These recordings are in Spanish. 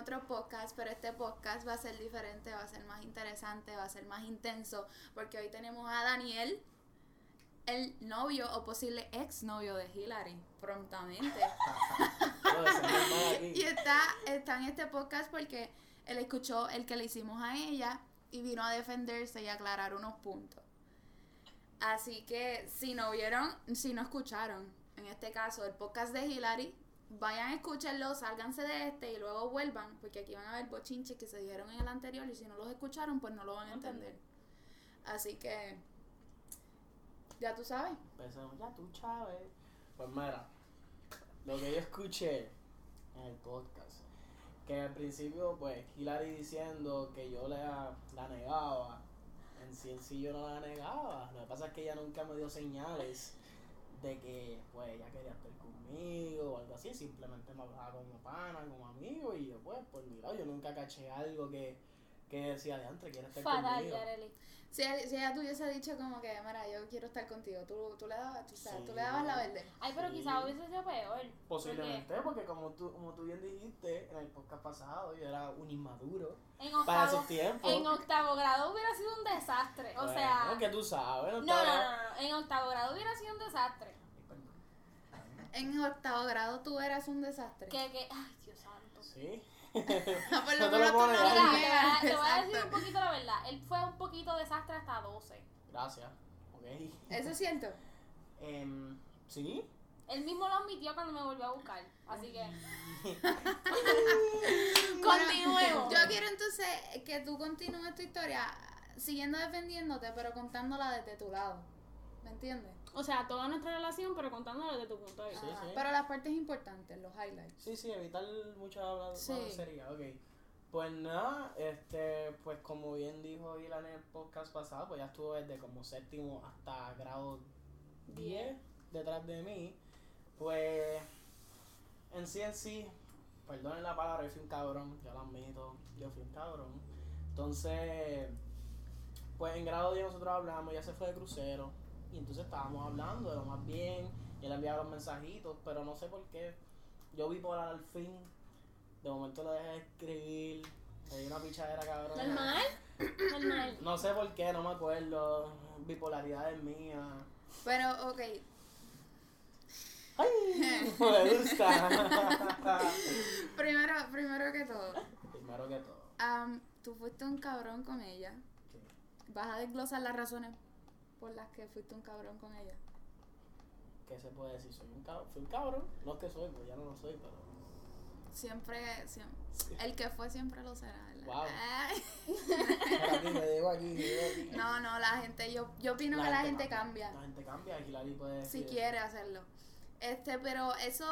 otros podcasts, pero este podcast va a ser diferente, va a ser más interesante, va a ser más intenso, porque hoy tenemos a Daniel, el novio o posible ex novio de Hillary, prontamente. y está, está en este podcast porque él escuchó el que le hicimos a ella y vino a defenderse y aclarar unos puntos. Así que si no vieron, si no escucharon, en este caso el podcast de Hillary, vayan a escucharlo, sálganse de este y luego vuelvan, porque aquí van a ver bochinches que se dijeron en el anterior y si no los escucharon, pues no lo van a entender. Así que, ya tú sabes. Empezamos, ya tú sabes. Pues mira, lo que yo escuché en el podcast, que al principio, pues, Hillary diciendo que yo la, la negaba en sí en sí yo no la negaba. Lo que pasa es que ella nunca me dio señales de que pues ella quería estar conmigo o algo así, simplemente me hablaba como pana, como amigo y yo pues por mi yo nunca caché algo que, que decía de antes, quiere estar Fatal, conmigo. Si, si ella tuviese dicho como que, mira, yo quiero estar contigo, tú, tú le dabas, tú, sabes, tú le dabas la verde. Ay, pero Sí. quizás hubiese sido peor. Posiblemente, porque como tú, como tú bien dijiste en el podcast pasado, yo era un inmaduro En para octavo, esos tiempos. en octavo grado hubiera sido un desastre. O Bueno, sea, que tú sabes, no, no, no, estaba- no, no, en octavo grado hubiera sido un desastre. Ay, perdón. En octavo grado tú eras un desastre. Que, que, ay, Dios santo. Sí. Por No lo te lo menos tú no Mira, te voy, a, decir un poquito la verdad. Él fue un poquito desastre hasta 12. Gracias. Ok. ¿Eso es cierto? Em, sí. Él mismo lo admitió cuando me volvió a buscar. Así que, Bueno, continuemos. Yo quiero entonces que tú continúes tu historia siguiendo defendiéndote, pero contándola desde tu lado. ¿Me entiendes? O sea, toda nuestra relación, pero contándolo desde tu punto de vista. Sí. Pero las partes importantes, los highlights. Sí, sí, evitar mucho hablar Sí. sería, ok. Pues nada, este, pues como bien dijo Ilan en el podcast pasado, pues ya estuvo desde como séptimo hasta grado 10 detrás de mí. Pues en sí en sí, perdonen la palabra, yo fui un cabrón, yo lo admito, yo fui un cabrón. Entonces, pues en grado 10 nosotros hablamos, ya se fue de crucero, y entonces estábamos hablando de lo más bien, y él enviaba los mensajitos, pero no sé por qué, yo vi por al fin, de momento lo dejé de escribir, me di una pichadera cabrón. Normal, normal. No sé por qué, no me acuerdo, bipolaridad es mía. Pero, ok, ¡Ay! Me gusta. primero, primero que todo, Primero que todo. am, tú fuiste un cabrón con ella. ¿Vas a desglosar las razones por las que fuiste un cabrón con ella? ¿Qué se puede decir? Soy un cabrón. Fui un cabrón. No es que soy, pues ya no lo soy, pero. Siempre, siempre, el que fue siempre lo será, ¿verdad? Wow. Ay. Mira aquí, me digo aquí, me digo aquí. No, no, la gente, yo, yo opino que la gente cambia. La gente cambia y Hilary puede si decir. quiere hacerlo. Este, pero eso,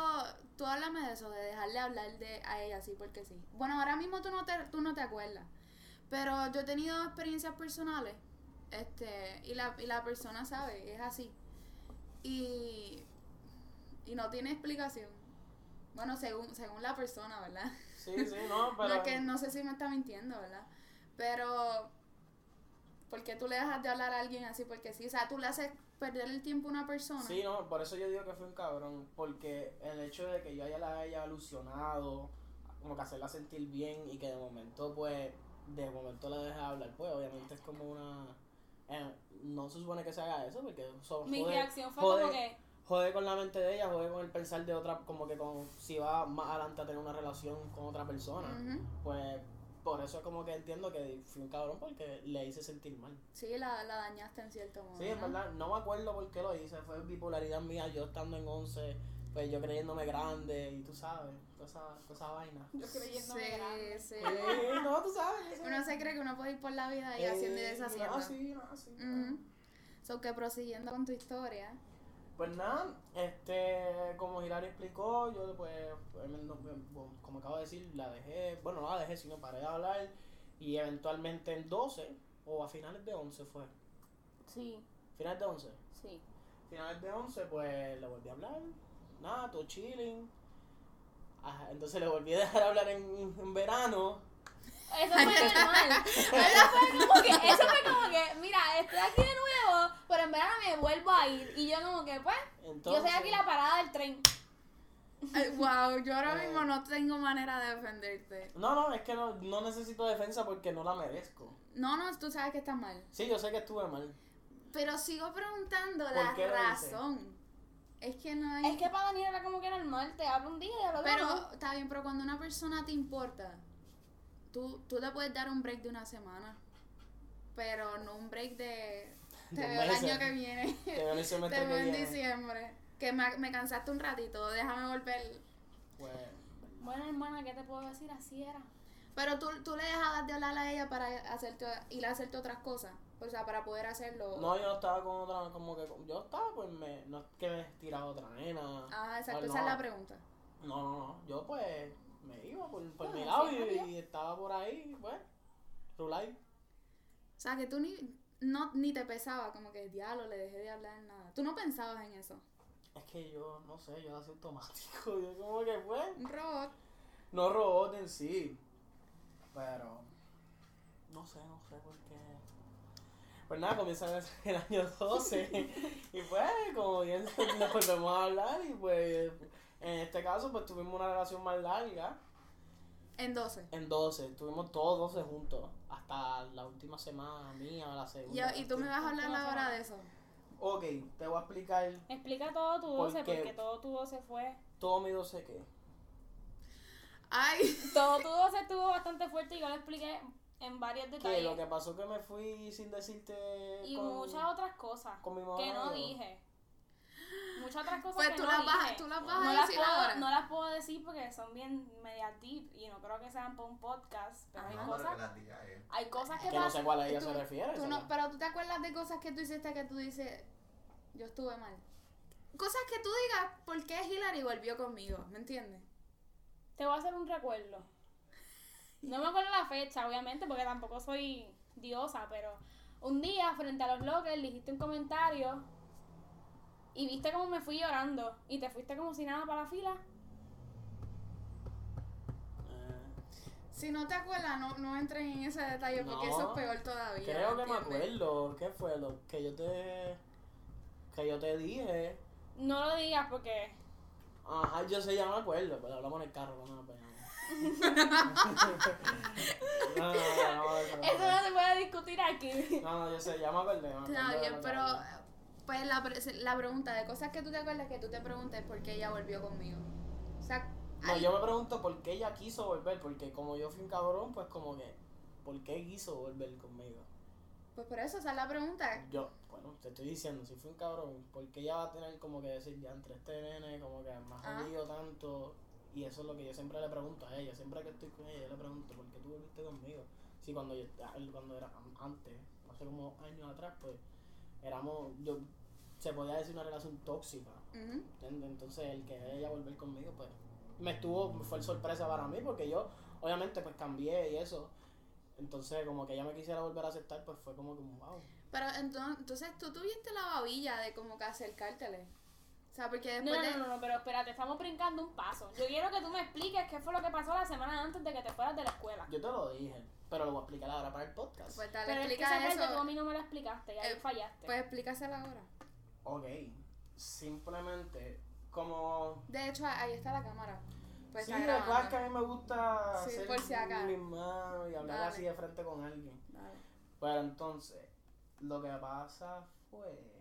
tú háblame de eso, de dejarle hablar de a ella así porque sí. Bueno, ahora mismo tú no te, tú no te acuerdas. Pero yo he tenido experiencias personales. Este, y la, y la persona sabe, es así. Y, y no tiene explicación. Bueno, según, según la persona, ¿verdad? Sí, sí, no, pero. No, que no sé si me está mintiendo, ¿verdad? Pero, ¿por qué tú le dejas de hablar a alguien así? Porque sí, o sea, tú le haces perder el tiempo a una persona. Sí, no, por eso yo digo que fue un cabrón. Porque el hecho de que yo haya la haya alusionado, como que hacerla sentir bien y que de momento, pues, de momento la deje hablar, pues, obviamente es como una. No se supone que se haga eso porque eso Mi jode- reacción fue jode- como que, jode con la mente de ella, jode con el pensar de otra, como que con si va más adelante a tener una relación con otra persona. Ujú. Pues por eso es como que entiendo que fui un cabrón porque le hice sentir mal. Sí, la, la dañaste en cierto modo. Sí, en ¿no? verdad, no me acuerdo por qué lo hice, fue bipolaridad mía, yo estando en 11, pues yo creyéndome grande y tú sabes, toda esa, toda esa vaina. yo creyéndome Sí, grande. sí. Eh, no, tú sabes. Uno se cree que uno puede ir por la vida y Eh, haciendo y deshaciendo. No, sí, no, sí. Ujú. So que prosiguiendo con tu historia. Pues nada, este, como Hilary explicó, yo pues, pues, como acabo de decir, la dejé, bueno, no la dejé, sino paré de hablar y eventualmente en 12 o a finales de 11 fue, Sí, finales de 11, sí. finales de 11 pues le volví a hablar, nada, todo chilling, Ajá, entonces le volví a dejar hablar en, en verano, Eso fue normal. Eso fue como que, eso fue como que, mira, estoy aquí de nuevo, pero en verano me vuelvo a ir. Y yo como que, pues, yo soy aquí la parada del tren. Wow, yo ahora Eh. mismo no tengo manera de defenderte. No, no, es que no, no necesito defensa porque no la merezco. No, no, tú sabes que estás mal. Sí, yo sé que estuve mal. Pero sigo preguntando ¿Por la qué lo hice? razón. Es que no hay. Es que para Daniel era como que normal, te habla un día y al otro Pero no. está bien, pero cuando una persona te importa, tú, tú te puedes dar un break de una semana. Pero no un break de. Te veo el año que viene. Te veo el semestre Te veo que en diciembre. Que me, me cansaste un ratito, déjame volver. Pues, Bueno, hermana, ¿qué te puedo decir? Así era. Pero tú, tú le dejabas de hablar a ella para hacerte, ir a hacerte otras cosas. O sea, para poder hacerlo. no, yo no estaba con otra, como que, yo estaba, pues, me, no es que me tiraba otra nena. Ah, exacto, Pues esa es la pregunta. No, no, no, yo pues, me iba por, por mi Bueno, lado sí, y, estaba por ahí, pues, rulay. O sea, que tú ni, no, ni te pesaba, como que diablo, le dejé de hablar nada. Tú no pensabas en eso. Es que yo, no sé, yo hacía automático, yo como que, pues, Un robot. no robot en sí, pero, no sé, no sé por qué. Pues nada, comienza el- el año 12 y pues, como bien nos volvemos a hablar y pues, en este caso, pues tuvimos una relación más larga. En 12. En 12, estuvimos todos 12 juntos, hasta la última semana mía, la Y, segunda. y tú me vas a hablar ahora de eso. Ok, te voy a explicar Explica todo tu ¿Por 12, qué? porque todo tu 12 fue. todo mi 12 qué. Ay, Todo tu 12 estuvo bastante fuerte y yo lo expliqué en varios Que detalles. lo que pasó que me fui sin decirte Y con, muchas otras cosas con mi mamá. que no y yo. dije. Muchas otras cosas pues que tú, no las vas, dije. tú las vas no a las, puedo, ahora. no las puedo decir porque son bien media deep y no creo que sean para un podcast. Pero hay. No, pero que cosas, las diga él. hay cosas que Que no sé pasan. cuál a ella Tú- se refiere. Tú ¿sabes? no, pero tú te acuerdas de cosas que tú hiciste que tú dices, yo estuve mal. Cosas que tú digas, ¿por qué Hillary volvió conmigo? ¿Me entiendes? Te voy a hacer un recuerdo. No me acuerdo la fecha, obviamente, porque tampoco soy diosa, pero un día frente a los lockers dijiste un comentario y viste cómo me fui llorando y te fuiste como si nada para la fila. Si no te acuerdas, no, no entres en ese detalle porque No. eso es peor todavía. creo que me acuerdo. ¿Qué fue lo que yo te. que yo te dije? No lo digas porque Ajá, yo sé, ya me acuerdo, pero hablamos en el carro, no, pues, no. no, no, no, no, eso no se puede discutir aquí. No, no, yo sé, ya me acordé. me acuerdo Está de bien, lo que pero. Pues la, la pregunta de cosas que tú te acuerdas que tú te preguntes por qué ella volvió conmigo. O sea, No, yo me pregunto por qué ella quiso volver, porque como yo fui un cabrón, pues como que, ¿por qué quiso volver conmigo? pues por eso, esa es la pregunta. Yo, bueno, te estoy diciendo, si fui un cabrón, ¿por qué ella va a tener como que decir, ya entre este nene, como que me Ah. ha jodido tanto? Y eso es lo que yo siempre le pregunto a ella, siempre que estoy con ella, yo le pregunto, ¿por qué tú volviste conmigo? Sí, cuando yo, ah, cuando era antes, hace como años atrás, pues, éramos, yo, se podía decir una relación tóxica. Entonces el que ella volver conmigo, pues me estuvo, fue sorpresa para mí porque yo obviamente pues cambié y eso. Entonces como que ella me quisiera volver a aceptar, pues fue como que wow. Pero entonces, entonces tú tuviste la babilla de como que acercártele. O sea, porque No, después no, de... no, no, pero espérate, estamos brincando un paso. Yo quiero que tú me expliques qué fue lo que pasó la semana antes de que te fueras de la escuela. Yo te lo dije, pero lo voy a explicar ahora para el podcast. Pues dale, Pero es que explica esa parte tú a mí no me la explicaste y ahí Eh, fallaste. Pues explícasela ahora. Ok, simplemente como... De hecho, ahí está la cámara. Pues sí, la verdad que a mí me gusta Sí, hacer por si mis manos y hablar Dale. así de frente con alguien. Dale. Pero entonces, lo que pasa fue.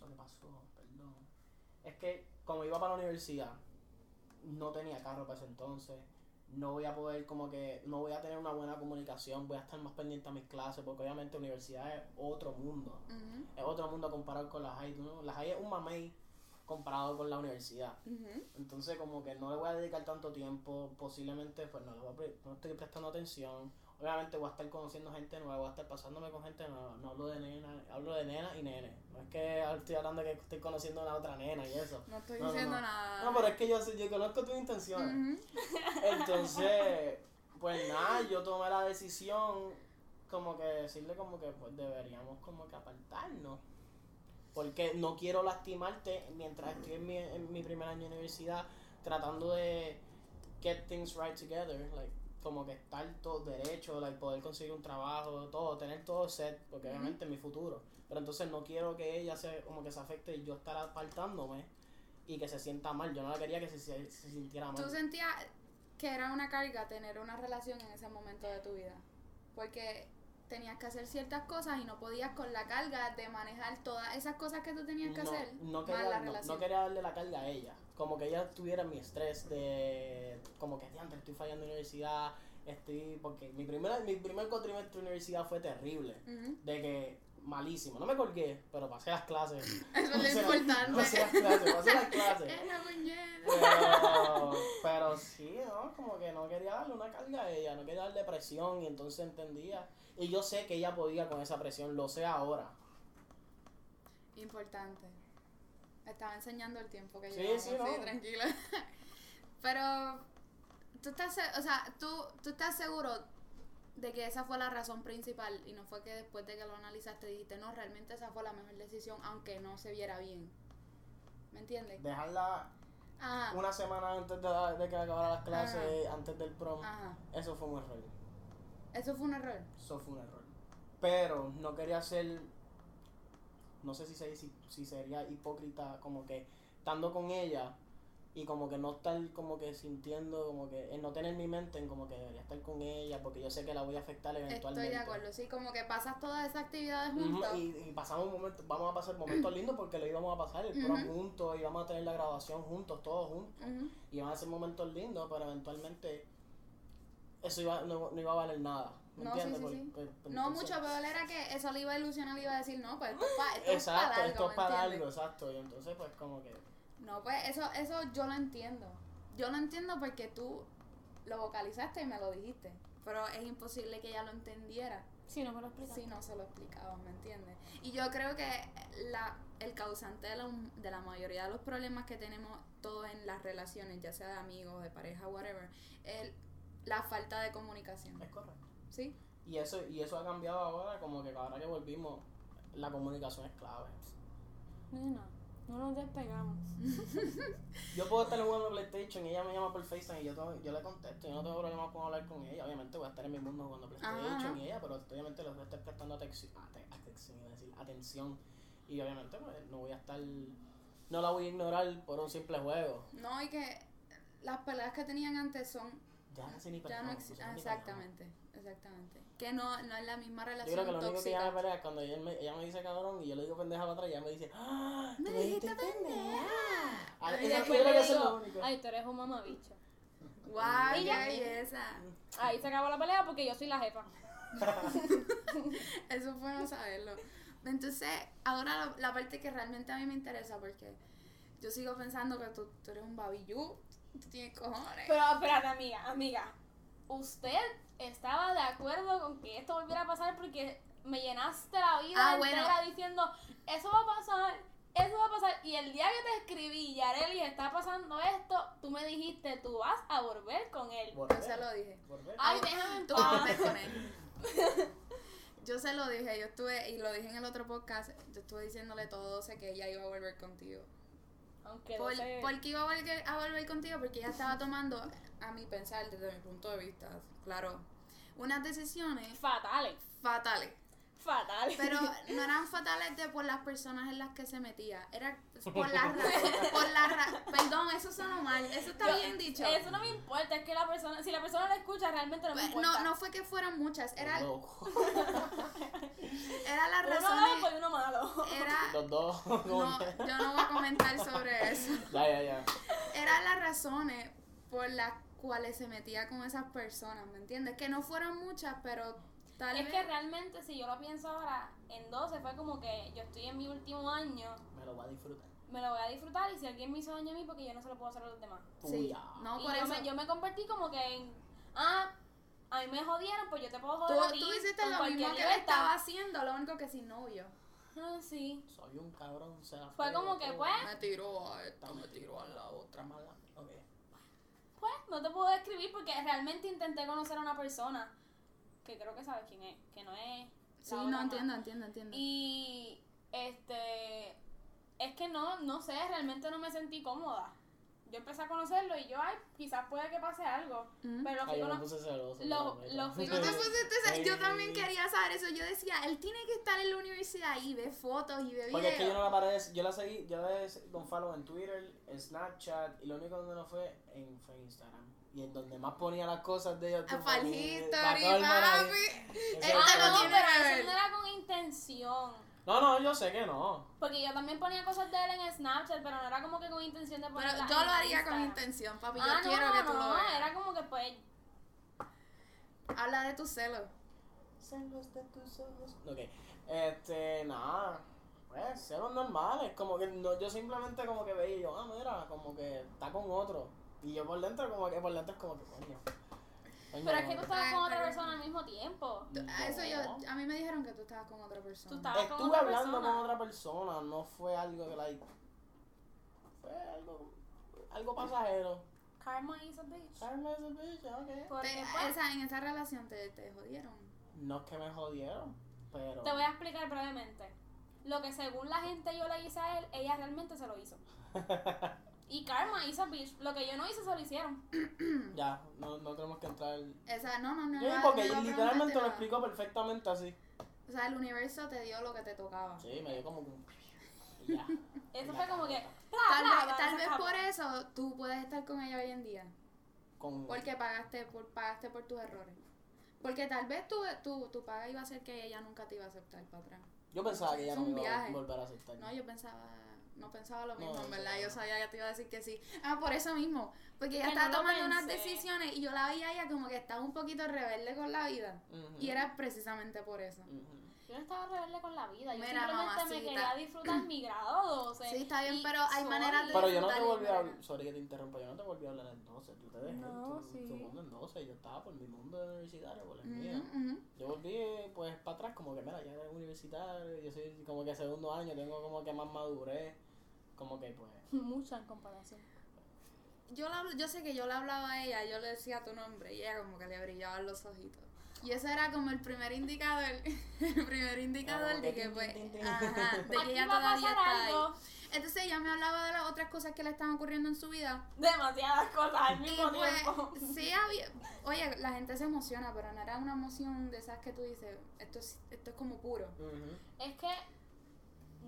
Lo que pasó, perdón. Es que como iba para la universidad, no tenía carro para ese entonces. No voy a poder, como que, no voy a tener una buena comunicación. Voy a estar más pendiente a mis clases, porque obviamente universidad es otro mundo. Es otro mundo comparado con la high. ¿no? La high es un mamey comparado con la universidad. Entonces, como que no le voy a dedicar tanto tiempo, posiblemente, pues no, le voy a no estoy prestando atención. Obviamente voy a estar conociendo gente nueva, voy a estar pasándome con gente nueva. No hablo de nena, hablo de nena y nene. No es que estoy hablando de que estoy conociendo a una otra nena y eso. No estoy No, diciendo no. nada. No, pero es que yo, yo conozco tus intenciones. Entonces, pues nada, yo tomé la decisión como que decirle como que pues deberíamos como que apartarnos. Porque no quiero lastimarte mientras estoy en mi, en mi primer año de universidad tratando de get things right together, like como que estar todo derecho, like poder conseguir un trabajo, todo, tener todo set, porque obviamente es mi futuro. Pero entonces no quiero que ella se como que se afecte y yo estar apartándome y que se sienta mal. Yo no la quería que se, se- se sintiera ¿Tú mal. sentías que era una carga tener una relación en ese momento de tu vida? Porque tenías que hacer ciertas cosas y no podías con la carga de manejar todas esas cosas que tú tenías que no, hacer no más quería, la no- no quería darle la carga a ella. Como que ella tuviera mi estrés de. Como que, diantre, estoy fallando en la universidad. Estoy. Porque mi, primera, mi primer cuatrimestre de universidad fue terrible. Ujú. De que. Malísimo. No me colgué, pero pasé las clases. Eso es lo importante. Pasé las clases, pasé las clases. Pero, pero sí, ¿no? Como que no quería darle una carga a ella, no quería darle presión y entonces entendía. Y yo sé que ella podía con esa presión, lo sé ahora. Importante. Estaba enseñando el tiempo que Sí, llevamos, sí, no. tranquila. Pero, tú estás, o sea, tú, tú estás seguro de que esa fue la razón principal y no fue que después de que lo analizaste dijiste, no, realmente esa fue la mejor decisión, aunque no se viera bien. ¿Me entiendes? Dejarla Ajá. una semana antes de, de que acabara las clases, antes del prom, Ajá. eso fue un error. Eso fue un error. Eso fue un error. Pero no quería ser, no sé si, se, si, si sería hipócrita, como que estando con ella y como que no estar como que sintiendo, como que en no tener mi mente en como que debería estar con ella porque yo sé que la voy a afectar eventualmente. Estoy de acuerdo, sí, como que pasas todas esas actividades juntos. y, y pasamos un momento, vamos a pasar momentos lindos porque lo íbamos a pasar el Ujú. juntos, íbamos a tener la graduación juntos, todos juntos. Y van a ser momentos lindos, pero eventualmente eso iba, no, no iba a valer nada. ¿Me No, sí, entiendes? sí, sí. Porque, pues, No entonces- mucho, pero él era que eso le iba a ilusionar, le iba a decir, no, pues esto es para esto es Exacto, para algo, esto es ¿me para algo, exacto. Y entonces, pues, como que. No, pues eso, eso yo lo entiendo. Yo lo entiendo porque tú lo vocalizaste y me lo dijiste. Pero es imposible que ella lo entendiera Sí, no me lo explicas. si no se lo explicabas, ¿me entiendes? Y yo creo que la, el causante de la, de la mayoría de los problemas que tenemos todos en las relaciones, ya sea de amigos, de pareja, whatever, es la falta de comunicación. Es correcto. ¿Sí? Y eso, y eso ha cambiado ahora, como que ahora que volvimos, la comunicación es clave. Nena, no nos despegamos. Yo puedo estar jugando PlayStation y ella me llama por FaceTime y yo, tengo- yo le contesto. Yo no tengo problema con hablar con ella. Obviamente voy a estar en mi mundo jugando PlayStation Ajá. y ella, pero obviamente le voy a estar prestando atención, atención. Y obviamente pues, no voy a estar. No la voy a ignorar por un simple juego. No, y que las peleas que tenían antes son Ya casi ni Ya no existe. Exactamente, exactamente. Que no, no es la misma Yo relación creo que lo único que tóxica. ella me pelea es cuando ella me, ella me dice cabrón y yo le digo pendeja para atrás y ella me dice, ¡Ah! tú Me dijiste pendeja. Ah, Y yo creo que eso es lo digo, único. ay, tú eres un mamabicho. Guau, qué belleza. Ahí se acabó la pelea porque yo soy la jefa. Eso fue no saberlo. Entonces, ahora la, la parte que realmente a mí me interesa, porque yo sigo pensando que tú, tú eres un babillú, tú tienes cojones. Pero espérate, amiga, amiga. Usted estaba de acuerdo con que esto volviera a pasar porque me llenaste la vida Ah, bueno. entera diciendo, eso va a pasar, eso va a pasar. Y el día que te escribí, Yareli, está pasando esto, tú me dijiste, tú vas a volver con él. Volver, Yo se lo dije. volver. Ay, déjame en Tú volver con él. Yo se lo dije, yo estuve, y lo dije en el otro podcast, yo estuve diciéndole todo, sé que ella iba a volver contigo. Aunque no Por, sé. ¿Por qué iba a volver, a volver contigo? Porque ella estaba tomando, a mi pensar, desde mi punto de vista, claro, unas decisiones Fatales, fatales. Fatales. Pero no eran fatales de por las personas en las que se metía. Era por la ra- por la ra- Perdón, eso sonó mal. Eso está Yo- bien dicho. Eso no me importa, es que la persona, si la persona lo escucha, realmente no me Pues, importa. no, no fue que fueran muchas. Era, Los era las uno razones. malo y uno malo. Era. dos. dos. No, yo no voy a comentar sobre eso. Ya, ya, ya. Eran las razones por las cuales se metía con esas personas, ¿me entiendes? Que no fueron muchas, pero tal Es vez. que realmente, si yo lo pienso ahora, en 12 fue como que yo estoy en mi último año, Me lo voy a disfrutar. me lo voy a disfrutar y si alguien me hizo daño a mí, porque yo no se lo puedo hacer a los demás. Sí, no y por yo, eso. me, yo me convertí como que en, ah, a mí me jodieron, pues yo te puedo Tú, joder a ti tú hiciste lo mismo cualquier que él estaba haciendo, lo único que sin novio. Ah, sí. Soy un cabrón, se la Fue como que, pues, Me tiró a esta, me tiró a la otra. Otra mala. Ok. Pues no te puedo describir porque realmente intenté conocer a una persona que creo que sabes quién es, que no es. Sí, no entiendo, entiendo, entiendo. Y este es que no, no sé, realmente no me sentí cómoda. Yo empecé a conocerlo y yo, ay, quizás puede que pase algo. Mm. Pero lo Ay, fui yo me cono- puse celoso. lo- no, lo no. fui- te pusiste Yo también quería saber eso. Yo decía, él tiene que estar en la universidad y ve fotos y ve videos. Porque es que yo no la paré, yo la seguí, yo la don follow en Twitter, en Snapchat, y lo único donde no fue en, fue en Instagram. Y en donde más ponía las cosas de ellos. A Fal History, ahí. papi. Este Ah, no el- no, tiene pero que eso ver. no era con intención. No, no, yo sé que no. Porque yo también ponía cosas de él en Snapchat, pero no era como que con intención de Pero ponerlas yo lo haría con intención, papi. Yo Ah, no, quiero que tú no, lo veas. era como que pues Habla de tu celo. Celos de tus ojos. Ok, este, nada. Pues, celos normales. Como que no, yo simplemente como que veía y yo, ah, mira, como que está con otro. Y yo por dentro, como que por dentro es como que, coño. Pero es que tú estabas con otra persona al mismo tiempo. Tú- No. a Eso yo, a mí me dijeron que tú estabas con otra persona. Tú estabas con Estuve otra hablando persona. con otra persona, no fue algo que, like, fue algo, algo pasajero. Karma is a bitch. Karma is a bitch, ok. Porque, Te- pues, esa, en esa relación te, te jodieron. No es que me jodieron, pero... Te voy a explicar brevemente. Lo que según la gente yo le hice a él, ella realmente se lo hizo. Y Karma hizo bitch. Lo que yo no hice, se lo hicieron. ya, no, no tenemos que entrar... Esa, no, no, no. Sí, no, porque no literalmente lo explicó perfectamente así. O sea, el universo te dio lo que te tocaba. Sí, me dio como que ya. Eso fue como que. bla, Tal bla, vez, bla, tal vez por eso tú puedes estar con ella hoy en día. Con... Porque pagaste por, pagaste por tus errores. Porque tal vez tu, tu, tu paga iba a ser que ella nunca te iba a aceptar para atrás. Yo pensaba que Es ya no me iba a volver a aceptar. No, yo pensaba, no pensaba lo No, mismo, en eso verdad. no. Yo sabía que te iba a decir que sí. Ah, por eso mismo. Porque ella Que estaba no tomando unas decisiones y yo la veía a ella como que estaba un poquito rebelde con la vida. Y era precisamente por eso. Yo no estaba rebelde con la vida. Yo Mira, simplemente me mamacita. quería disfrutar mi grado 12. Sí, está bien, pero hay soy- maneras de- Pero yo no te volví a hablar, sorry que te interrumpa, yo no te volví a hablar en 12, tú te dejé No, tu, sí. tu mundo en 12, yo estaba por mi mundo universitario, por mío. ujú. Yo volví pues para atrás como que mira, ya era universitario, yo soy como que segundo año, tengo como que más madurez, como que pues... Mucha en comparación. Yo, la yo sé que yo le hablaba a ella, yo le decía tu nombre y ella como que le brillaban los ojitos. Y ese era como el primer indicador, el primer indicador de que pues, tin, tin, tin. ajá, de que ella va a todavía pasar está ahí. Entonces ella me hablaba de las otras cosas que le estaban ocurriendo en su vida. Demasiadas cosas al Y mismo pues, tiempo. sí había, oye, la gente se emociona, pero no era una emoción de esas que tú dices, esto es, esto es como puro. Es que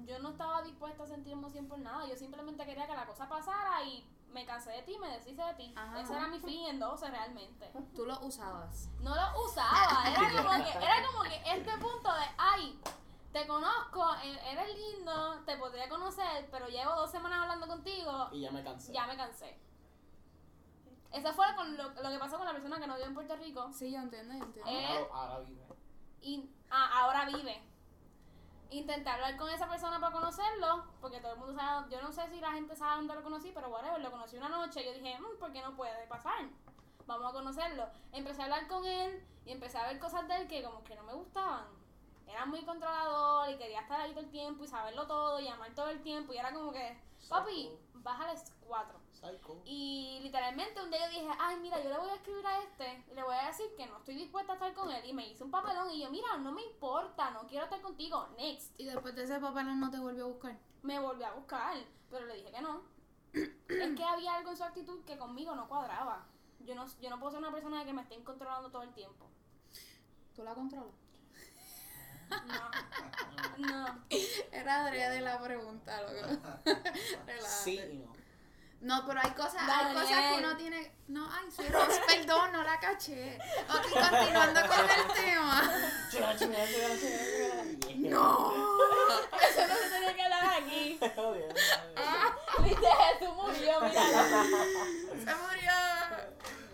yo no estaba dispuesta a sentir emoción por nada. Yo simplemente quería que la cosa pasara y me cansé de ti, me deshice de ti. Ajá. Ese era mi fin en 12 realmente. Tú lo usabas. No lo usaba. Era como que, era como que este punto de, ay, te conozco, e- eres lindo, te podría conocer, pero llevo dos semanas hablando contigo, Y ya me cansé. ya me cansé. Eso fue con lo, lo que pasó con la persona que no vive en Puerto Rico Sí, yo entiendo, yo entiendo. Eh, Ahora, ahora vive. y ah, ahora vive. Intenté hablar con esa persona para conocerlo, porque todo el mundo sabe, yo no sé si la gente sabe dónde lo conocí, pero whatever, lo conocí una noche y yo dije, "Mm, ¿por qué no puede pasar? Vamos a conocerlo. Empecé a hablar con él y empecé a ver cosas de él que como que no me gustaban. Era muy controlador y quería estar ahí todo el tiempo y saberlo todo y llamar todo el tiempo y era como que, papi, bájale cuatro. Psycho. Y literalmente un día yo dije, ay, mira, yo le voy a escribir a este y le voy a decir que no estoy dispuesta a estar con él. Y me hice un papelón y yo, mira, no me importa, no quiero estar contigo, next. Y después de ese papelón no te volvió a buscar. Me volvió a buscar, pero le dije que no. es que había algo en su actitud que conmigo no cuadraba. Yo no, yo no puedo ser una persona que me estén controlando todo el tiempo. ¿Tú la controlas? No. No. Era adrede la pregunta, loco. Relájate. Sí y no. No, pero hay cosas, hay cosas que uno tiene. No, ay, Ros, perdón, no la caché. Ok, continuando con el tema. No. Eso no se tenía que hablar aquí. Ah. Viste, Jesús murió, mira. Se murió.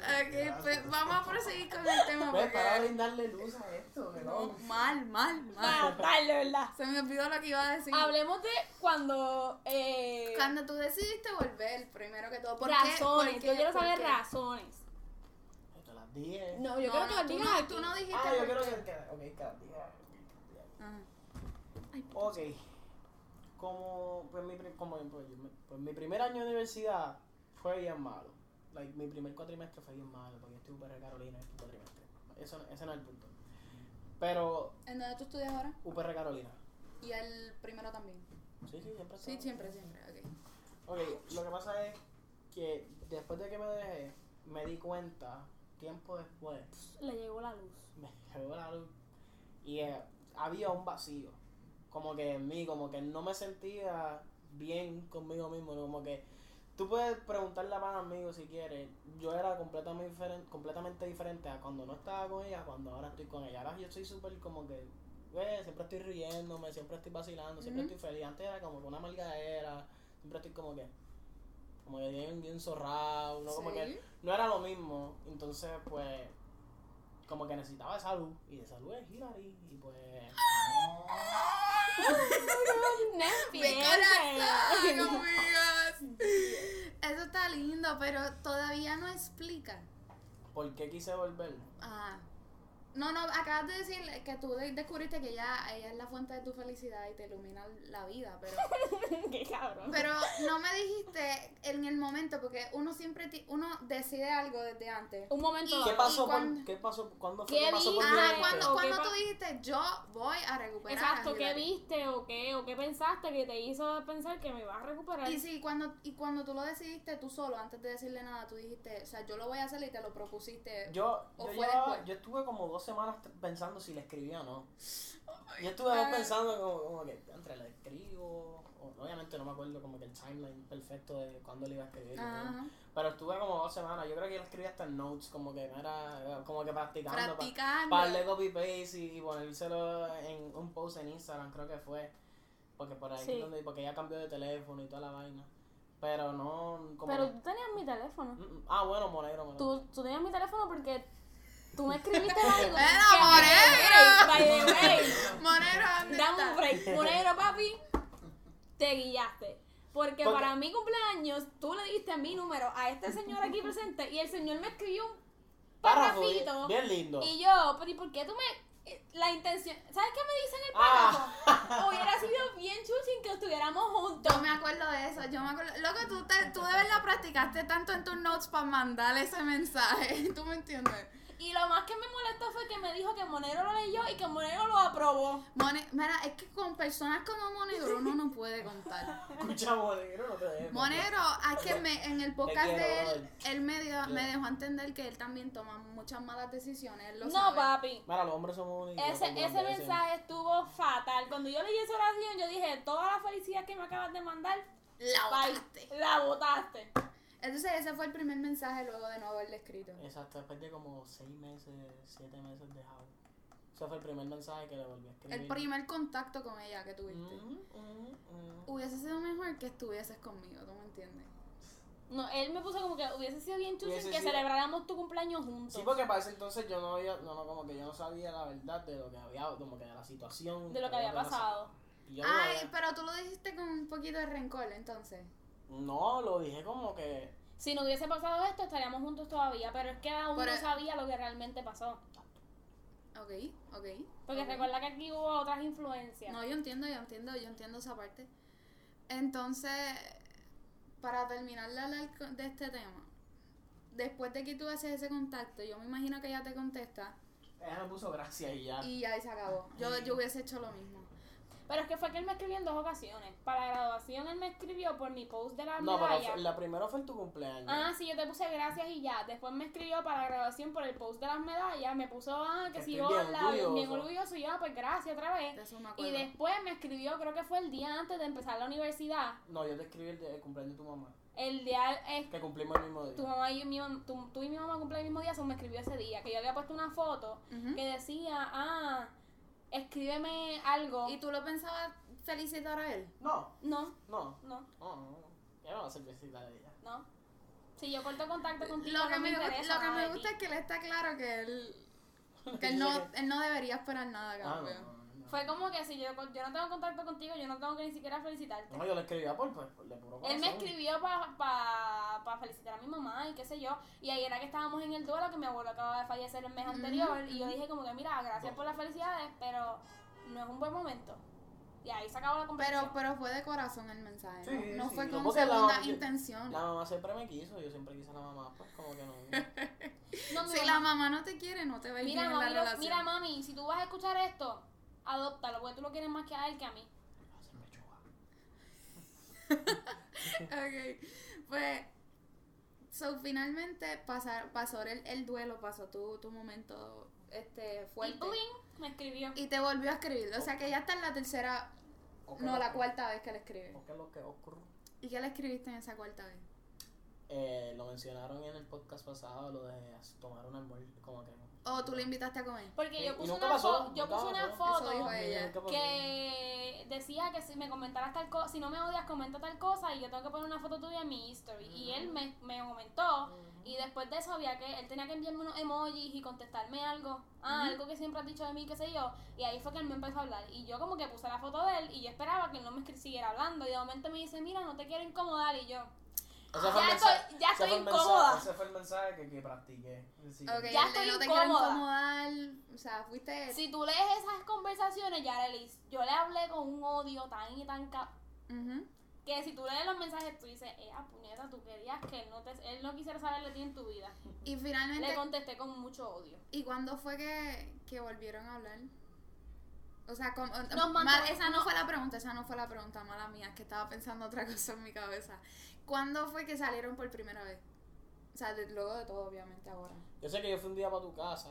Ok, pues vamos a proseguir con el. Pues para brindarle luz a esto, No, mal, mal, mal. tal, de verdad. Se me olvidó lo que iba a decir. Hablemos de cuando. Eh, Cuando tú decidiste volver, primero que todo. ¿Por razones. qué? ¿Por Yo quiero ¿Por saber razones. Te las dije. No, yo No, creo no, que tú digas no, aquí. tú no dijiste. Ah, yo qué. que. Ok, que las dije. Ajá. Ok. Como, pues mi, como, pues, yo pues, mi primer año de universidad fue bien malo. Like, mi primer cuatrimestre fue bien malo porque estuve UPR Carolina este cuatrimestre. Eso, ese no es el punto. Pero ¿En dónde tú estudias ahora? UPR Carolina. Y el primero también. Sí, sí, siempre Sí, siempre, siempre. Ok. Ok, lo que pasa es que después de que me dejé, me di cuenta, tiempo después, Le llegó la luz. me llegó la luz y eh, había un vacío. Como que en mí, como que no me sentía bien conmigo mismo. Como que tú puedes preguntarle a pan amigo si quieres. Yo era completamente diferente, completamente diferente a cuando no estaba con ella, cuando ahora estoy con ella. Ahora yo estoy súper como que, güey, siempre estoy riéndome, siempre estoy vacilando, siempre estoy feliz. Antes era como que una malgadera, siempre estoy como que, como que bien, bien zorrado, ¿no? Como que no era lo mismo. Entonces, pues, como que necesitaba de salud. Y de salud es Hillary. Y pues. No amigas. Pero todavía no explica. ¿Por qué quise volver? Ah. No, no, acabas de decir que tú de- descubriste que ella, ella es la fuente de tu felicidad y te ilumina la vida, pero, Qué cabrón. pero no me dijiste en el momento, porque uno siempre, ti- uno decide algo desde antes. Un momento. Y- ¿Qué pasó? cuando- ¿Qué pasó? ¿Cuándo fue ¿Qué que pasó por Ajá, cuando, ¿O cuando qué tú dijiste, yo voy a recuperar. a Exacto, ¿qué Hillary"? viste o qué, o qué pensaste que te hizo pensar que me vas a recuperar? Y sí, cuando, y cuando tú lo decidiste tú solo, antes de decirle nada, tú dijiste, o sea, yo lo voy a hacer y te lo propusiste. Yo, ¿O yo, fue llevaba- después? yo estuve como dos semanas pensando si le escribía o no. Yo estuve pensando como, como que entre le escribo. o- obviamente no me acuerdo como que el timeline perfecto de cuándo le iba a escribir. Pero estuve como dos semanas. Yo creo que yo le escribí hasta en notes, como que era como que practicando. Practicando. Para darle copy paste y, y ponérselo en un post en Instagram, creo que fue. Porque por ahí Sí. es donde, porque ella cambió de teléfono y toda la vaina. Pero no, como Pero que- tú tenías mi teléfono. Mm, mm. Ah, bueno, Monegro, Monegro. Tú, tú tenías mi teléfono porque tú me escribiste algo. ¡Era que- Monegro! By the way, Monero, ¿dónde Dame un break. Monegro, papi, te guillaste. Porque, Porque- para mi cumpleaños, tú le diste mi número a este señor aquí presente y el señor me escribió un Párrafo, párrafito. bien lindo. Y yo, pero ¿y por qué tú me.? eh, La intención. ¿Sabes qué me dice en el Ah. párrafo? Hubiera sido bien chuchín que estuviéramos juntos. Yo me acuerdo de eso, yo me acuerdo. Loco, tú, te, tú de verdad practicaste tanto en tus notes para mandar ese mensaje. ¿Tú me entiendes? Y lo más que me molestó fue que me dijo que Monero lo leyó y que Monero lo aprobó. Mone, mira, es que con personas como Monegro uno no puede contar. Escucha, Monegro, no te dejes. Monegro, es que me, en el podcast quiero, de él, él me, dio- me dejó entender que él también toma muchas malas decisiones. Él lo No, sabe. papi. Mira, los hombres somos únicos. Ese, ese mensaje estuvo fatal. Cuando yo leí esa oración, yo dije, toda la felicidad que me acabas de mandar, La botaste. la botaste. Entonces ese fue el primer mensaje luego de no haberle escrito. Exacto, después de como seis meses, siete meses dejado. Ese fue el primer mensaje que le volví a escribir. El primer contacto con ella que tuviste. Mm, mm, mm. Hubiese sido mejor que estuvieses conmigo, ¿tú me entiendes? No, él me puso como que hubiese sido bien chulo que sido- celebráramos tu cumpleaños juntos. Sí, porque para ese entonces yo no había, no, no, como que yo no sabía la verdad de lo que había, como que de la situación. de lo que había pasado. No Ay, había- pero tú lo dijiste con un poquito de rencor, entonces. No, lo dije como que. Si no hubiese pasado esto, estaríamos juntos todavía, pero es que aún Pero- no sabía lo que realmente pasó. Ok, ok. Porque recuerda que aquí hubo otras influencias. No, yo entiendo, yo entiendo, yo entiendo esa parte. Entonces, para terminar de hablar de este tema, después de que tú haces ese contacto, yo me imagino que ella te contesta Ella me puso gracia y ya. y ya y se acabó. Yo, yo hubiese hecho lo mismo. Pero es que fue que él me escribió en dos ocasiones. Para la graduación él me escribió por mi post de la no, pero medalla. fue- la primera fue en tu cumpleaños. Ah, sí, yo te puse gracias y ya. Después me escribió para la graduación por el post de las medallas. Me puso, ah, que si Estoy hola, bien, bien orgulloso. orgulloso. Y yo, ah, pues gracias otra vez. Eso me Y después me escribió, creo que fue el día antes de empezar la universidad. No, yo te escribí el, el cumpleaños de tu mamá. El día, es, Que cumplimos el mismo día. tu mamá y mi mam- tu- tú y mi mamá cumplen el mismo día, eso me escribió ese día. Que yo había puesto una foto que decía, ah, escríbeme algo. ¿Y tú lo pensabas felicitar a él? No, No, no, no, no, no. Va a ser visita de ella. no. Si yo corto contacto contigo, Lo que no me interesa lo que me gusta es que él está claro que él, que él, no, él no debería esperar nada, a Ah, no, no. Fue como que si yo, yo no tengo contacto contigo, yo no tengo que ni siquiera felicitarte. No, yo le escribía por, pues, por de puro corazón. Él me escribió para pa, pa felicitar a mi mamá y qué sé yo. Y ahí era que estábamos en el duelo, que mi abuelo acaba de fallecer el mes anterior. Y yo dije como que, mira, gracias por las felicidades, pero no es un buen momento. Y ahí se acabó la conversación. Pero, pero fue de corazón el mensaje, ¿no? Sí, no sí, fue no, con la segunda yo- intención. La mamá siempre me quiso, yo siempre quise a la mamá, pues como que no. No, Si mamá- la mamá no te quiere, no te va a ir mira, bien en la relación. mira, mami, si tú vas a escuchar esto, adóptalo, porque tú lo quieres más que a él que a mí. Ok, pues So, finalmente pasar, pasó el, el duelo, pasó tu, tu momento este, Y fuerte. bling, me escribió. Y te volvió a escribir. O sea que ya está en la tercera, no, la cuarta vez que le escribe. ¿Por qué lo que ocurre? ¿Y qué le escribiste en esa cuarta vez? Eh, lo mencionaron en el podcast pasado, lo de tomar un almuerzo, como que... ¿O tú le invitaste a comer? Porque yo y puse una, pasó, fo- yo puse una pasó. foto que decía que si me comentaras tal cosa, si no me odias, comenta tal cosa y yo tengo que poner una foto tuya en mi history. Y él me, me comentó y después de eso había que, él tenía que enviarme unos emojis y contestarme algo, ah, algo que siempre has dicho de mí, qué sé yo. Y ahí fue que él me empezó a hablar. Y yo como que puse la foto de él y yo esperaba que él no me siguiera hablando. Y de momento me dice, mira, no te quiero incomodar. Y yo, Ese fue el ya mensaje- estoy, ya estoy mensaje- incómoda. Ese fue el mensaje que, que practiqué. Sí. Ok, Ya estoy no te quiero incómoda. incomodar. O sea, fuiste. Si tú lees esas conversaciones, Yarelis, yo le hablé con un odio tan y tan ca- que si tú lees los mensajes, tú dices, eh, puñeta, tú querías que él no, te, él no quisiera saber de ti en tu vida. Y Le finalmente, contesté con mucho odio. ¿y cuándo fue que, que volvieron a hablar? O sea, como, Nos mal- mandó- esa no no- fue la pregunta, esa no fue la pregunta, mala mía, que estaba pensando otra cosa en mi cabeza. ¿Cuándo fue que salieron por primera vez? O sea, de- luego de todo, obviamente, ahora. Yo sé que yo fui un día para tu casa.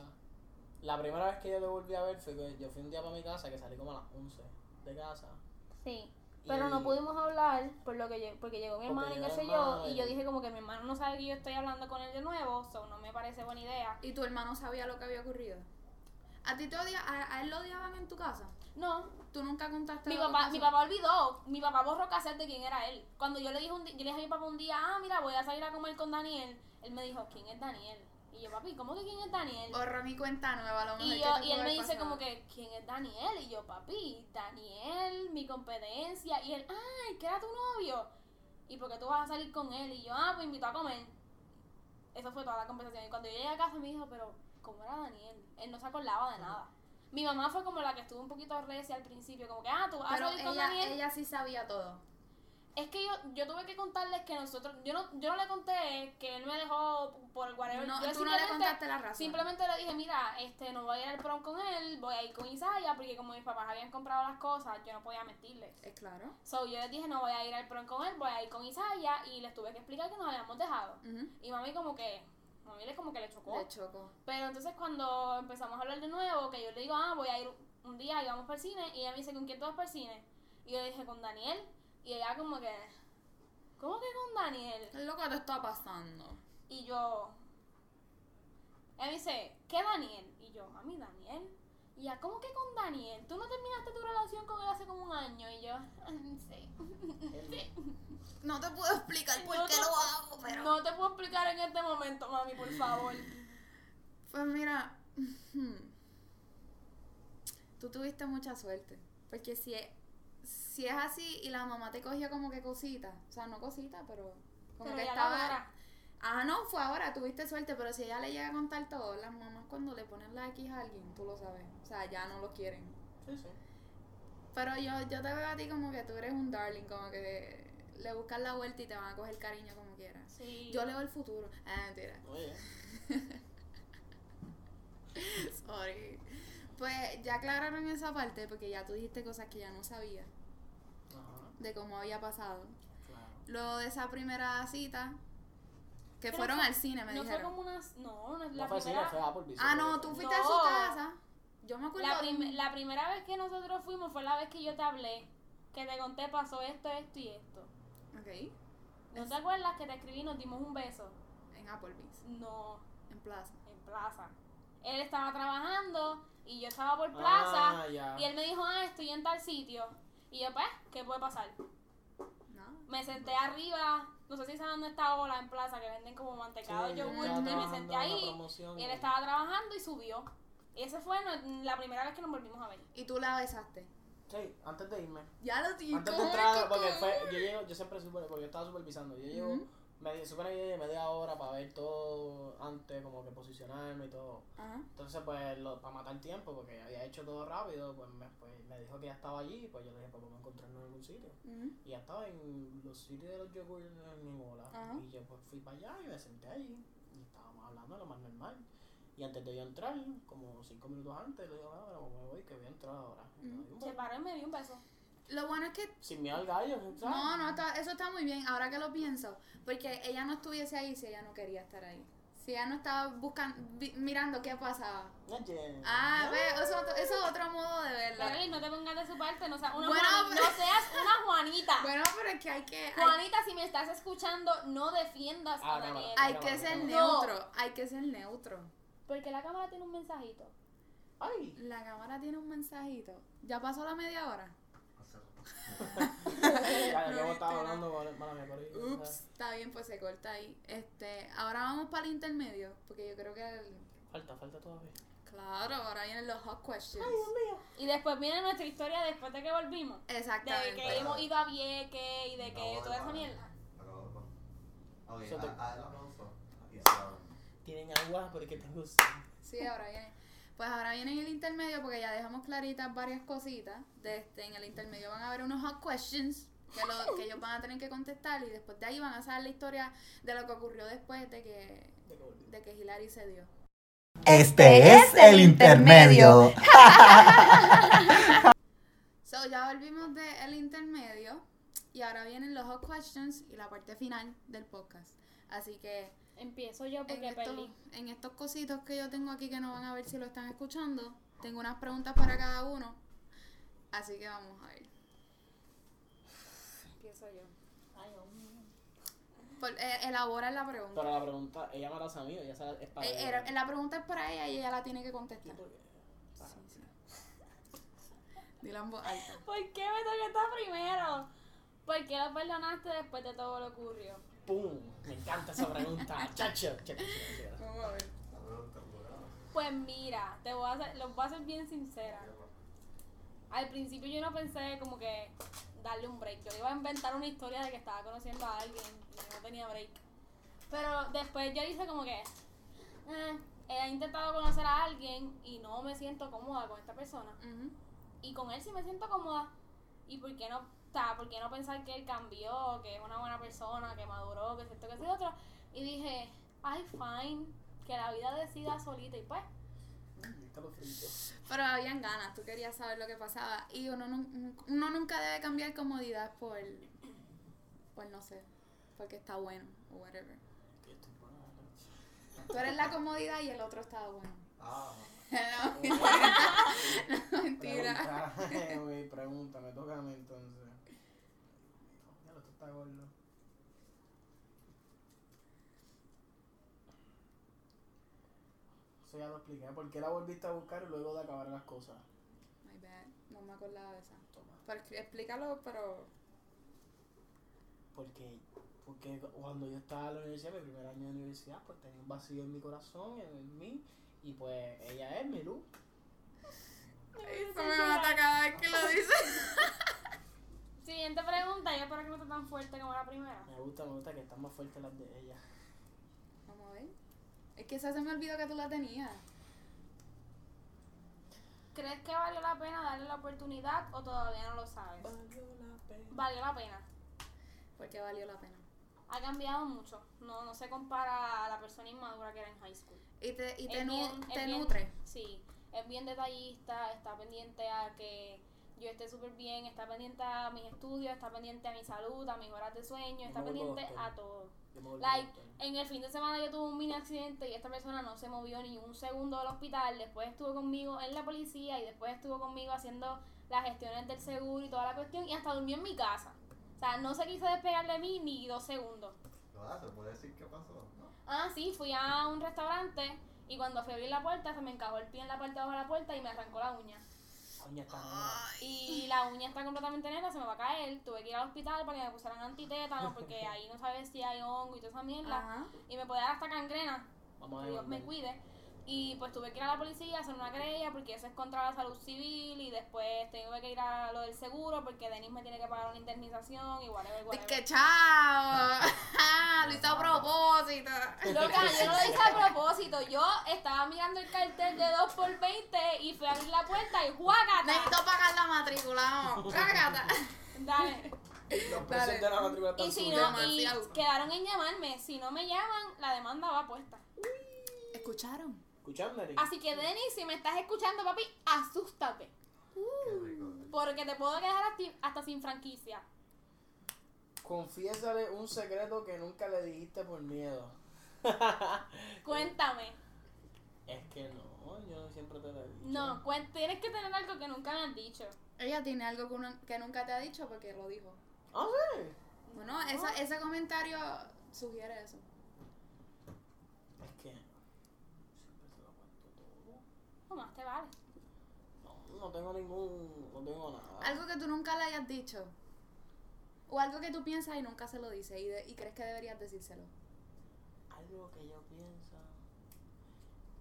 La primera vez que yo te volví a ver fue que yo fui un día para mi casa que salí como a las 11 de casa. Sí. Y- Pero no pudimos hablar por lo que lle- porque llegó mi Porque hermano y qué sé yo. y- yo dije como que mi hermano no sabe que yo estoy hablando con él de nuevo, so no me parece buena idea. ¿Y tu hermano sabía lo que había ocurrido? ¿A ti te odia, a, a él lo odiaban en tu casa? No, ¿Tú nunca contaste mi que papá, mi papá olvidó, mi papá borró cassette de quién era él. Cuando yo le dije un yo le dije a mi papá un día, ah, mira, voy a salir a comer con Daniel, él me dijo, ¿quién es Daniel? Y yo, papi, ¿cómo que quién es Daniel? Borró mi cuenta nueva, lo mejor Y, que yo, y él me dice pasado. como que, ¿quién es Daniel? Y yo, papi, Daniel, mi competencia. Y él, ay, ¿qué era tu novio? ¿Y por qué tú vas a salir con él? Y yo, ah, pues invitó a comer. Eso fue toda la conversación. Y cuando yo llegué a casa me dijo, pero, ¿cómo era Daniel? Él no se acordaba de nada. Mi mamá fue como la que estuvo un poquito recia al principio, como que, ah, tú vas a Pero salir con ella, Daniel. ella sí sabía todo. Es que yo, yo tuve que contarles que nosotros, yo no, yo no le conté que él me dejó por whatever. No, yo tú no le contaste la razón. Simplemente le dije, mira, este, no voy a ir al prom con él, voy a ir con Isaiah, porque como mis papás habían comprado las cosas, yo no podía mentirles. Es claro. So, yo les dije, no voy a ir al prom con él, voy a ir con Isaiah, y les tuve que explicar que nos habíamos dejado. Ujú. Y mami como que, mami le como que le chocó. Le chocó. Pero entonces cuando empezamos a hablar de nuevo, que yo le digo, ah, voy a ir un día y vamos para el cine, y ella me dice, ¿con quién tú vas para el cine? Y yo le dije, con Daniel, y ella como que, ¿cómo que con Daniel? ¿Qué es lo que te está pasando? Y yo. Ella me dice, ¿qué Daniel? Y yo, mami, Daniel. Y ella, ¿cómo que con Daniel? ¿Tú no terminaste tu relación con él hace como un año? Y yo, sí. sí. No te puedo explicar por No qué lo pero. No te puedo explicar en este momento, mami, por favor. Pues mira. Tú tuviste mucha suerte. Porque si es, si es así y la mamá te cogió como que cosita. O sea, no cosita, pero. Como Pero que estaba. Ah, no, fue ahora, tuviste suerte, pero si ella le llega a contar todo, las mamás cuando le ponen la X a alguien, tú lo sabes. O sea, ya no lo quieren. Sí, sí. Pero yo, yo te veo a ti como que tú eres un darling, como que le buscas la vuelta y te van a coger cariño como quieras. Sí. Yo leo el futuro. Ah, mentira. Oye. Sorry. Pues ya aclararon esa parte porque ya tú dijiste cosas que ya no sabía Ajá, de cómo había pasado. claro. Luego de esa primera cita, que Pero fueron fue- al cine, me no fue dijeron. como unas. No, no es la No fue primera. fue Applebee's. Ah, no, tú fue. fuiste a su No. casa. Yo me acuerdo. La, de prim- la primera vez que nosotros fuimos fue la vez que yo te hablé. Que te conté, pasó esto, esto y esto. Ok. ¿No Es- te acuerdas que te escribí y nos dimos un beso? En Applebee's, No, en Plaza. en plaza. Él estaba trabajando y yo estaba por plaza. Ah, ya. Y él me dijo, ah, estoy en tal sitio. Y yo, pues, ¿qué puede pasar? No. Me senté arriba, no sé si saben dónde está Ola en plaza, que venden como mantecado Sí, de yogur. estaba Y me senté ahí. Y él estaba trabajando y subió. Y esa fue la primera vez que nos volvimos a ver. Y tú la besaste. Sí, antes de irme. Ya lo digo. Antes de entrar, porque fue, yo llego, yo siempre super, porque yo estaba supervisando, yo llego, supone que llegué media hora para ver todo antes, como que posicionarme y todo. Entonces, pues, lo, para matar tiempo, porque había hecho todo rápido, pues me, pues, me dijo que ya estaba allí, pues yo le dije, pues vamos a encontrarnos en algún sitio. Y ya estaba en los sitios de los yogur en Imola. Ajá. Y yo pues fui para allá y me senté allí. Y estábamos hablando de lo más normal. Y antes de yo entrar, como cinco minutos antes, le digo, ah, bueno, me voy, que voy a entrar ahora. Se beso. paró y me dio un beso. Lo bueno es que Sin miedo al gallo, ¿sabes? No, no, está- eso está muy bien, ahora que lo pienso, porque ella no estuviese ahí si ella no quería estar ahí. Si ella no estaba buscando, mirando qué pasaba. Oye. Ah, ve, eso, es otro- eso es otro modo de verlo. Pero no te pongas de su parte, no, seas una Bueno, pero- no seas una Juanita. Bueno, pero es que hay que, hay, Juanita, si me estás escuchando, no defiendas Ah, a. Daniel. hay que ser neutro, hay que ser neutro. Porque la cámara tiene un mensajito. Ay. La cámara tiene un mensajito. ¿Ya pasó la media hora? Ya, No, estaba este, hablando con mala mía, por ahí. Ups, está bien, pues se corta ahí. Este, ahora vamos para el intermedio, porque yo creo que el- Falta, falta todavía. claro, ahora vienen los hot questions. Y después viene nuestra historia después de que volvimos. De Exactamente. que hemos ido a Vieques y de que toda esa mierda. Ok, Eso te- a- a- Tienen agua porque tengo sed. Sí, ahora viene. Pues ahora viene en el intermedio porque ya dejamos claritas varias cositas. De este, en el intermedio van a haber unos hot questions que, lo- que ellos van a tener que contestar y después de ahí van a saber la historia de lo que ocurrió después de que, De que de Hilary se dio. Este es el intermedio. So, ya volvimos del intermedio y ahora vienen los hot questions y la parte final del podcast. Así que Empiezo yo en porque estos, perdí. en estos cositos que yo tengo aquí que no van a ver si lo están escuchando, tengo unas preguntas para cada uno. Así que vamos a ver. Empiezo yo. Ay, Dios mío. Por, eh, elabora la pregunta. Pero la pregunta, ella me la hace a mí, o ya sabe, es para Eh, ella. era- la pregunta es para ella y ella la tiene que contestar. Sí, sí. Dile en voz alta. ¿Por qué me toca estar primero? ¿Por qué lo perdonaste después de todo lo que ocurrió? ¡Pum! Me encanta esa pregunta. Chacho. Chacho, chacho. Vamos a ver. La pregunta, bueno. Pues mira, te voy a hacer, los voy a ser bien sincera. Al principio yo no pensé como que darle un break. Yo iba a inventar una historia de que estaba conociendo a alguien y no tenía break. Pero después yo hice como que eh, he intentado conocer a alguien y no me siento cómoda con esta persona. Y con él sí me siento cómoda. ¿Y por qué no, o sea, por qué no pensar que él cambió, que es una buena persona, que maduró, que es esto, que es lo otro? Y dije, ay, fine, que la vida decida solita y pues. Pero habían ganas, tú querías saber lo que pasaba. Y uno, nun- uno nunca debe cambiar comodidad por, por no sé, porque está bueno o whatever. Tú eres la comodidad y el otro está bueno. Ah, No, mentira. No, mentira. Pregunta, me toca a mí entonces. Está gordo. Eso ya lo expliqué. ¿Por qué la volviste a buscar luego de acabar las cosas? My bad, no me acordaba de esa. Toma. Pero explícalo, pero... Porque, porque cuando yo estaba en la universidad, mi primer año de universidad, pues tenía un vacío en mi corazón, en, en mí, y pues ella es mi luz. Eso me mata cada vez que lo dices. Siguiente pregunta, yo espero que no esté tan fuerte como la primera. Me gusta, me gusta que están más fuertes las de ella. Vamos a ver. Es que esa se me olvidó que tú la tenías. ¿Crees que valió la pena darle la oportunidad o todavía no lo sabes? Valió la pena. Valió la pena. Porque valió la pena. Ha cambiado mucho. No, no se compara a la persona inmadura que era en high school. Y te, y te, Es nu- bien- te es bien- nutre. Sí, es bien detallista, está pendiente a que yo esté súper bien, está pendiente a mis estudios, está pendiente a mi salud, a mis horas de sueño, está pendiente a todo. Like, en el fin de semana yo tuve un mini accidente y esta persona no se movió ni un segundo del hospital, después estuvo conmigo en la policía y después estuvo conmigo haciendo las gestiones del seguro y toda la cuestión y hasta durmió en mi casa. O sea, no se quiso despegar de mí ni dos segundos. ¿Se puede decir qué pasó? ¿No? Ah, sí, fui a un restaurante y cuando fui a abrir la puerta se me encajó el pie en la parte de abajo de la puerta y me arrancó la uña. Está negra. Y la uña está completamente negra, se me va a caer. Tuve que ir al hospital para que me pusieran antitétano porque ahí no sabes si hay hongo y toda esa mierda. Ajá. Y me puede dar hasta gangrena, Vamos a Dios me cuide. Y pues tuve que ir a la policía a hacer una querella porque eso es contra la salud civil y después tuve que ir a lo del seguro porque Denis me tiene que pagar una indemnización y whatever, Es whatever. que chao. lo hice a propósito. Loca, yo no lo hice a propósito. Yo estaba mirando el cartel de 2x20 y fui a abrir la puerta y ¡juácata! Necesito pagar la matrícula. vamos. Cágata. Dale. Los precios de la matrícula están Y si no, y quedaron en llamarme. Si no me llaman, la demanda va puesta. ¿Escucharon? ¿Escuchando, Eric? Así que, Denis, si me estás escuchando, papi, asústate. Porque te puedo quedar hasta, sin franquicia. Confiésale un secreto que nunca le dijiste por miedo. Cuéntame. Es que no, yo siempre te lo he dicho. No, cuen- tienes que tener algo que nunca me han dicho. Ella tiene algo que, uno- que nunca te ha dicho porque lo dijo. Ah, sí. Bueno, esa- ese comentario sugiere eso. Es que siempre se lo cuento todo. No más te vale. No, no tengo ningún. No tengo nada. Algo que tú nunca le hayas dicho. O algo que tú piensas y nunca se lo dices y, de- y crees que deberías decírselo. Algo que yo pienso.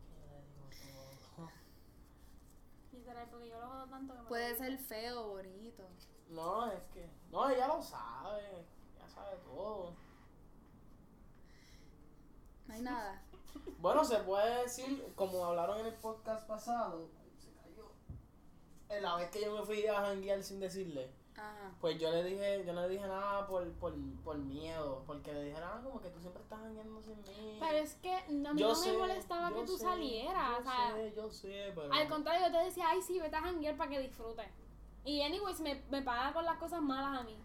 Que yo le digo todo. Literal, porque yo lo jodo tanto que me Puede ser feo, bonito. No, es que. No, ella lo sabe. Ya sabe todo. No hay nada. Bueno, se puede decir, como hablaron en el podcast pasado. Se cayó. En la vez que yo me fui a janguear sin decirle. Ajá. Pues yo le dije, yo no le dije nada por, por, por miedo, porque le dije nada como que tú siempre estás jangueando sin mí. Pero es que no, a mí Yo no sé, me molestaba que tú sé, salieras. Yo o sea, sé, yo sé, pero. al contrario, yo te decía, ay, sí, vete a janguear para que disfrutes. Y anyways, me, me paga con las cosas malas a mí.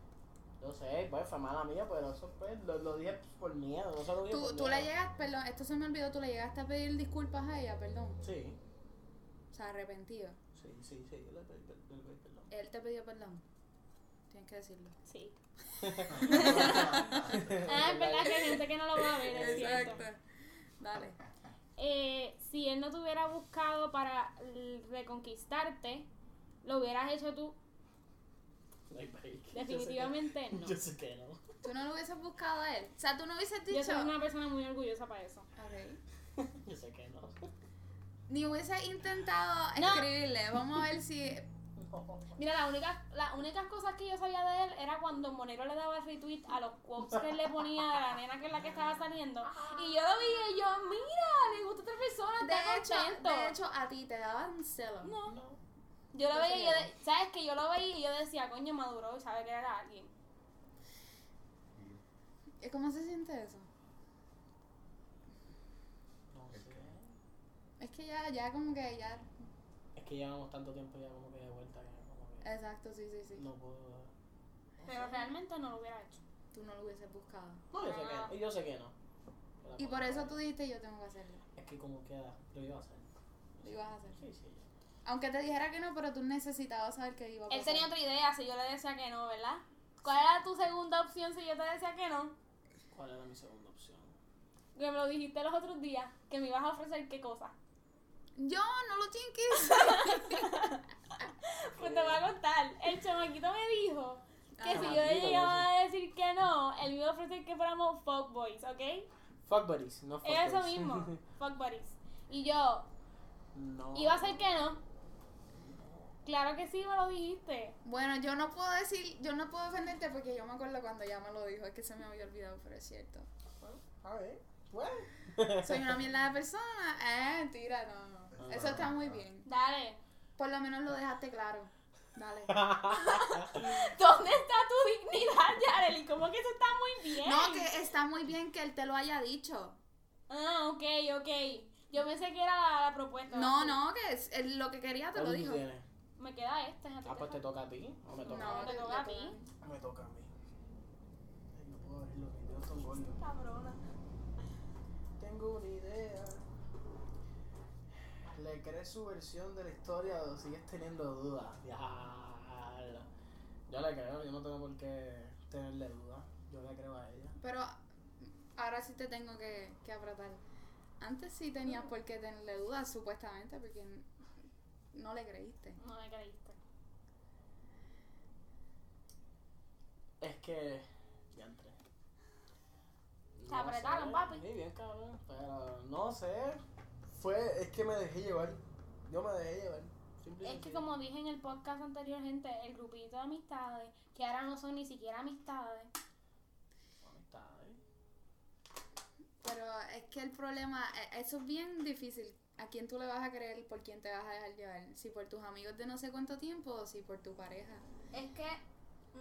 Yo sé, pues fue mala mía, pero eso pues lo, lo dije por miedo, no se lo dije Tú, por tú le miedo. llegas, perdón, esto se me olvidó, tú le llegaste a pedir disculpas a ella, perdón. Sí, O sea, arrepentido. sí, sí, sí, yo le pedí per- le pedí perdón. Él te pidió perdón. Tienes que decirlo. Sí. Ah, es verdad que hay gente que no lo va a ver, es cierto. Dale. Eh, si él no te hubiera buscado para reconquistarte, lo hubieras hecho tú. Break. Yo que- Definitivamente no. Yo sé que no. Tú no lo hubieses buscado a él. O sea, tú no hubieses dicho. Yo soy una persona muy orgullosa para eso. Ok. Yo sé que no. Ni hubiese intentado No. escribirle. Vamos a ver si. Mira, la única, las únicas cosas que yo sabía de él era cuando Monero le daba retweet a los quotes que él le ponía a la nena que es la que estaba saliendo. Y yo lo vi y yo, mira, le gusta a otra persona, De está hecho, contento. de hecho, a ti te daban celos. no. No. Yo lo veía y yo, de- ¿sabes que Yo lo veía y yo decía, coño, maduró y sabe que era alguien. ¿Y ¿Cómo se siente eso? No sé. Es que ya, ya como que ya. Es que llevamos tanto tiempo ya como que de vuelta que como que Exacto, sí, sí, sí. no puedo. Pero realmente no lo hubiera hecho. Tú no lo hubieses buscado. No, yo sé que, yo sé que no. Y por eso tú dijiste yo tengo que hacerlo. Es que como queda, lo iba a hacer. Lo ibas a hacer. Sí, sí. yo- Aunque te dijera que no, pero tú necesitabas saber que iba a pasar. Él tenía otra idea si yo le decía que no, ¿verdad? ¿Cuál era tu segunda opción si yo te decía que no? ¿Cuál era mi segunda opción? Que me lo dijiste los otros días, que me ibas a ofrecer qué cosa. Yo no lo tengo que decir. Pues te voy a contar. El chamaquito me dijo que Ah, si yo le llegaba a decir que no, él me iba a ofrecer que fuéramos fuckboys, ¿ok? Fuck buddies, no fuck Eso mismo, fuckbuddies. Y yo, no. iba a ser que no. Claro que sí, me lo dijiste. Bueno, yo no puedo decir, yo no puedo defenderte porque yo me acuerdo cuando ella me lo dijo, es que se me había olvidado, pero es cierto. Bueno, a ver. Bueno. Soy una mierda de persona. Eh, mentira, no, no. Eso está muy bien. Dale. Por lo menos lo dejaste claro. Dale. ¿Dónde está tu dignidad, Yareli? ¿Cómo que eso está muy bien? No, que está muy bien que él te lo haya dicho. Ah, ok, ok. Yo pensé que era la, la propuesta. No, no, que es, lo que quería te lo ¿Cuál tú dijo. tienes? Me queda este. a Ah, te pues te toca. a ti. O me toca No, a te toca a ti. Me toca a mí. Ay, no puedo los videos son gordos. Cabrona. Tengo una idea. ¿Le crees su versión de la historia o sigues teniendo dudas? Diablo. Yo le creo, yo no tengo por qué tenerle dudas. Yo le creo a ella. Pero ahora sí te tengo que, que apretar. Antes sí tenías por qué tenerle dudas, supuestamente, porque no le creíste. No me creíste. Es que. Ya entré. Te apretaron, papi. Sí, bien cabrón. Pero no sé. Fue. Es que me dejé llevar. Yo me dejé llevar. Simple Es que como dije en el podcast anterior, gente, el grupito de amistades, que ahora no son ni siquiera amistades. Amistades. Pero es que el problema, e- eso es bien difícil. ¿A quién tú le vas a creer y por quién te vas a dejar llevar? Si por tus amigos de no sé cuánto tiempo o si por tu pareja. Es que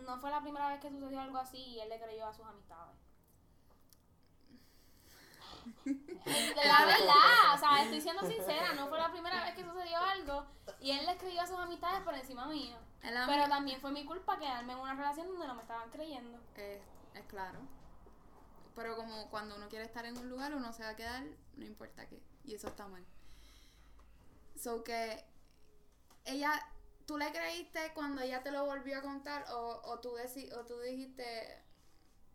no fue la primera vez que sucedió algo así y él le creyó a sus amistades. La verdad, o sea, estoy siendo sincera, no fue la primera vez que sucedió algo Y él le escribió a sus amistades por encima mío. Pero también fue mi culpa quedarme en una relación donde no me estaban creyendo. Es, es claro. Pero como cuando uno quiere estar en un lugar, uno se va a quedar, no importa qué. Y eso está mal. So que ella, ¿tú le creíste cuando ella te lo volvió a contar o, o, tú, deci- o tú dijiste...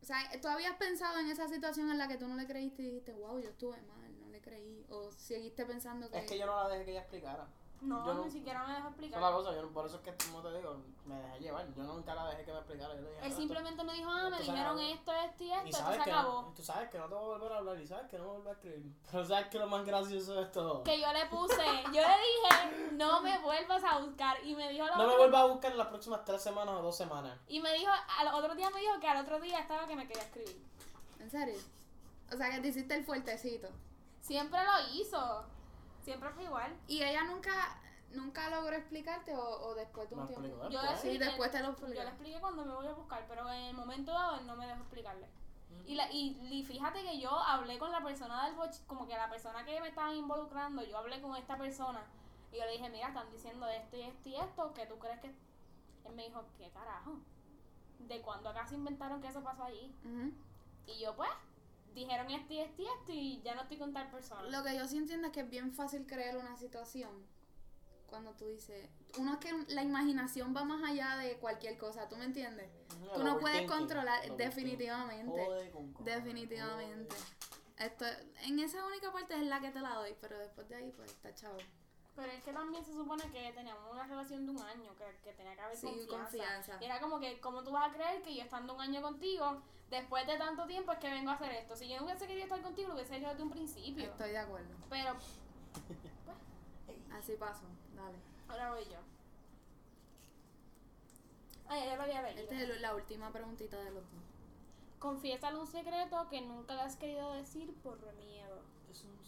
O sea, ¿tú habías pensado en esa situación en la que tú no le creíste y dijiste, wow, yo estuve mal, no le creí? ¿O seguiste pensando que... Es que yo no la dejé que ella explicara. No, Yo no- ni siquiera me dejó explicar. es la cosa, yo, no- por eso es que, como te digo, me dejé llevar. Yo nunca la dejé que me explicara. Yo le dije, Él "Ah, simplemente me dijo, ah, me dijeron acabó". esto, esto y esto, Y esto se acabó. no, tú sabes que no te voy a volver a hablar y sabes que no me voy a volver a escribir. Pero sabes que lo más gracioso de todo. Que yo le puse, yo le dije, no me vuelvas a buscar. Y me dijo, lo No me vuelvas a buscar en las próximas tres semanas o dos semanas. Y me dijo, al otro día me dijo que al otro día estaba que me quería escribir. ¿En serio? O sea, que te hiciste el fuertecito. Siempre lo hizo. Siempre fue igual. ¿Y ella nunca, nunca logró explicarte o, o después de un tiempo? explicó Yo Sí, expliqué- después te lo Yo le expliqué cuando me voy a buscar, pero en el momento dado él no me dejó explicarle. Y, la, y, y fíjate que yo hablé con la persona del boch, como que la persona que me estaban involucrando, yo hablé con esta persona y yo le dije, mira, están diciendo esto y esto y esto, que tú crees que... Él me dijo, ¿qué carajo? ¿De cuándo acá se inventaron que eso pasó allí? Y yo pues, dijeron esto y esto y esto y ya no estoy con tal persona. Lo que yo sí entiendo es que es bien fácil creer una situación cuando tú dices, uno es que la imaginación va más allá de cualquier cosa, ¿tú me entiendes? Tú no puedes controlar, definitivamente, definitivamente. Esto, en esa única parte es la que te la doy, pero después de ahí pues está chavo. Pero es que también se supone que teníamos una relación de un año, que, que tenía que haber Sí, confianza. confianza. Y era como que, ¿cómo tú vas a creer que yo estando un año contigo, después de tanto tiempo es que vengo a hacer esto? Si yo no hubiese querido estar contigo, lo hubiese hecho desde un principio. Estoy de acuerdo. Pero Así pasó, dale. ahora voy yo. Ay, ya lo había leído. Esta es la última preguntita de los dos. Confiésale un secreto que nunca le has querido decir por miedo.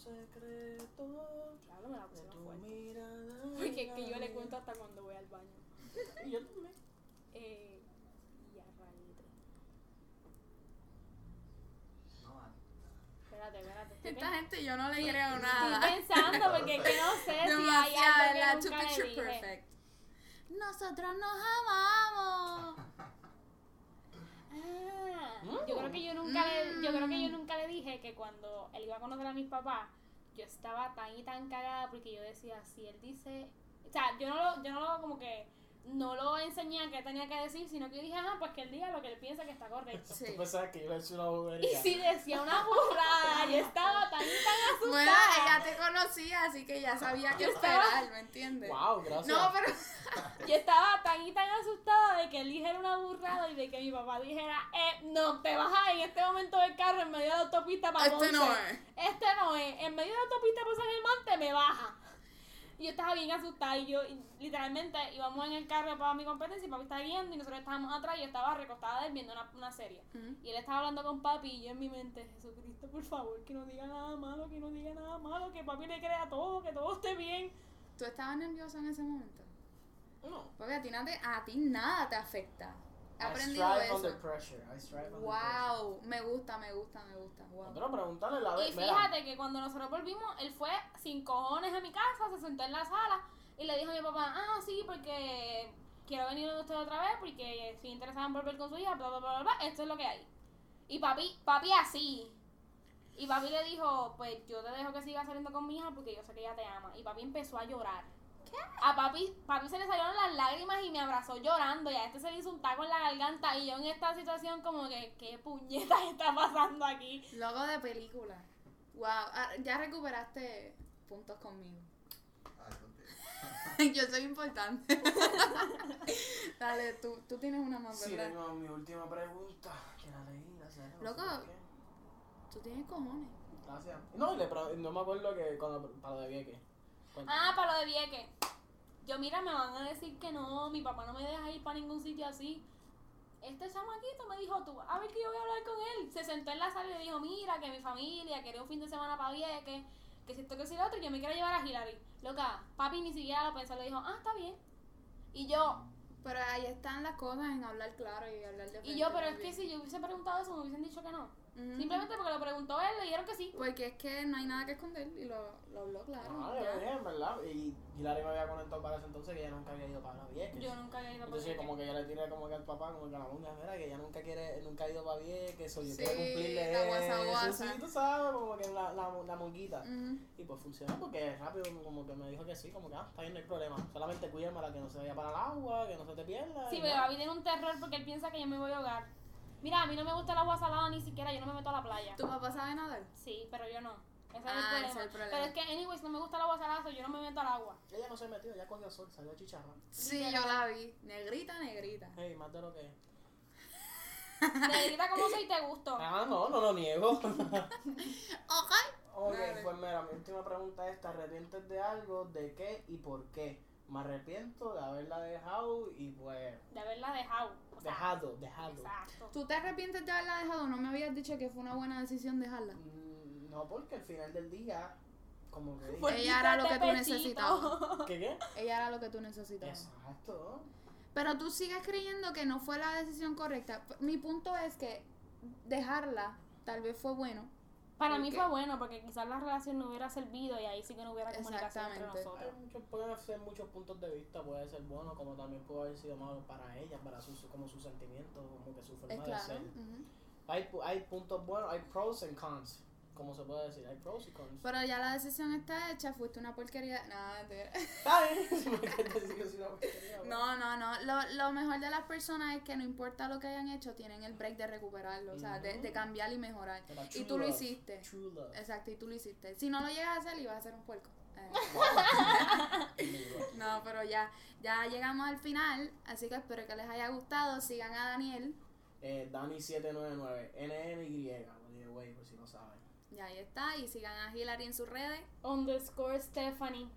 Secreto Claro, me la de tu fuerte. mirada. Porque es que yo le cuento hasta cuando voy al baño. Y yo también. Eh, y a Espérate, espérate. estoy Esta gente yo no le creo Estoy nada. pensando porque es que no sé si hay Demasiado, algo que To nunca le picture dije. perfect. Nosotros nos amamos. Ah, yo creo que yo nunca le, yo creo que yo nunca le dije que cuando él iba a conocer a mis papás, yo estaba tan y tan cagada porque yo decía, si él dice, o sea, yo no lo, yo no lo como que no lo enseñé a qué tenía que decir, sino que yo dije, ah, pues que él diga lo que él piensa que está correcto. Sí. Tú pensabas que yo le hice una Y bobería. si decía una burrada, yo estaba tan y tan asustada. Bueno, ella te conocía, así que ya sabía estaba- esperar, ¿me entiendes? Wow, gracias. No, pero Yo estaba tan y tan asustada de que él dijera una burrada y de que mi papá dijera, eh, no, te bajas en este momento del carro en medio de la autopista para este no es. Este no es, en medio de la autopista para San Germán te me baja. Y yo estaba bien asustada y yo y literalmente íbamos en el carro para mi competencia y papi estaba guiando y nosotros estábamos atrás y yo estaba recostada de él viendo una, una serie. Y él estaba hablando con papi y yo en mi mente, Jesucristo, por favor, que no diga nada malo, que no diga nada malo, que papi le crea todo, que todo esté bien. ¿Tú estabas nerviosa en ese momento? No. Porque a ti, nada a ti nada te afecta. He I aprendido strive eso. under pressure. I strive under Wow, me gusta, me gusta, me gusta. Wow. Pero la vez. Y fíjate que cuando nosotros volvimos, él fue sin cojones a mi casa, se sentó en la sala y le dijo a mi papá, ah, sí, porque quiero venir donde usted otra vez porque estoy interesada en volver con su hija, bla, bla, bla, bla, bla, esto es lo que hay. Y papi, papi así. Y papi le dijo, pues yo te dejo que sigas saliendo con mi hija porque yo sé que ella te ama. Y papi empezó a llorar. ¿Qué? A papi, papi se le salieron las lágrimas y me abrazó llorando. Y a este se le hizo un taco en la garganta. Y yo en esta situación como que, ¿qué puñetas está pasando aquí? Logo de película. Wow, ah, ya recuperaste puntos conmigo. ah, contigo. Yo soy importante. Dale, tú, tú tienes una más, Sí, ¿verdad? tengo mi última pregunta. Que la leí, gracias. no Loco. Tú tienes cojones. Gracias. No, le no me acuerdo que cuando. Para lo de Vieques. Ah, para lo de Vieques. Yo, mira, me van a decir que no, mi papá no me deja ir para ningún sitio así. Este chamaquito me dijo, tú, a ver que yo voy a hablar con él. Se sentó en la sala y le dijo, mira, que mi familia quería un fin de semana para Vieques, que si esto, que si lo otro, y yo me quiero llevar a Hilary. Loca, papi ni siquiera lo pensó, le dijo, ah, está bien. Y yo, Pero ahí están las cosas en hablar claro y hablar de y yo, pero es que si yo hubiese preguntado eso, me hubiesen dicho que no. Simplemente porque lo preguntó él, le dijeron que sí. Porque es que no hay nada que esconder y lo, lo habló claro. No, yo le dije, en verdad. Y Hilary me había comentado para ese entonces que ella nunca había ido para Vieques. Yo nunca había ido Entonces Vieques. como que yo le tiré como que al papá, como que a la muñeca, mira, que ella nunca quiere, nunca ha ido para Vieques, o yo Sí, quiero cumplirle la guasa eso, guasa. sí, tú sabes, como que la, la, la monguita. Y pues funcionó porque rápido como que me dijo que sí, como que ah, está bien, no hay problema. Solamente cuídamela que no se vaya para el agua, que no se te pierda. Sí, pero nada. Babi tiene un terror porque él piensa que yo me voy a ahogar. Mira, a mí no me gusta el agua salada ni siquiera, yo no me meto a la playa. ¿Tu papá sabe nadar? Sí, pero yo no. Ese es, Ah, el ese problema. es el problema. Pero es que, anyways, no me gusta el agua salada, so yo no me meto al agua. Ella no se metió, ella cogió sol, salió chicharra. Sí, yo la vi. Negrita, negrita. Hey, más de lo que. Negrita, ¿cómo soy te gusto? Ah, no, no lo niego. Ok. ok, pues mira, mi última pregunta es, ¿te arrepientes de algo? ¿De qué y por qué? Me arrepiento de haberla dejado y pues... De haberla dejado. O sea, Dejado, dejado. Exacto. ¿Tú te arrepientes de haberla dejado? ¿No me habías dicho que fue una buena decisión dejarla? Mm, No, porque al final del día, como que... Por Ella era lo que tú necesitabas. ¿Qué qué? Ella era lo que tú necesitabas. Exacto. Pero tú sigues creyendo que no fue la decisión correcta. Mi punto es que dejarla tal vez fue bueno. Para ¿Por mí fue bueno porque quizás la relación no hubiera servido y ahí sí que no hubiera comunicación entre nosotros. Hay muchos, pueden ser muchos puntos de vista, puede ser bueno, como también puede haber sido malo para ella, para su, su- como sus sentimientos, como que su forma Es de claro. ser. ujú. Hay, pu- hay puntos buenos, hay pros and cons, como se puede decir, hay pros y cons. Pero ya la decisión está hecha, fuiste una porquería. Nada, bueno. No, no, no. Lo, lo mejor de las personas es que no importa lo que hayan hecho, tienen el break de recuperarlo, o sea, de, de cambiar y mejorar. Y tú lo hiciste. Exacto, y tú lo hiciste. Si no lo llegas a hacer, ibas a ser un puerco. Eh, No, pero ya, ya llegamos al final, así que espero que les haya gustado. Sigan a Daniel. Eh, Dani799, NNY, by the way, por si no saben. Ya ahí está. Y sigan a Hilary en sus redes. Underscore Stephanie.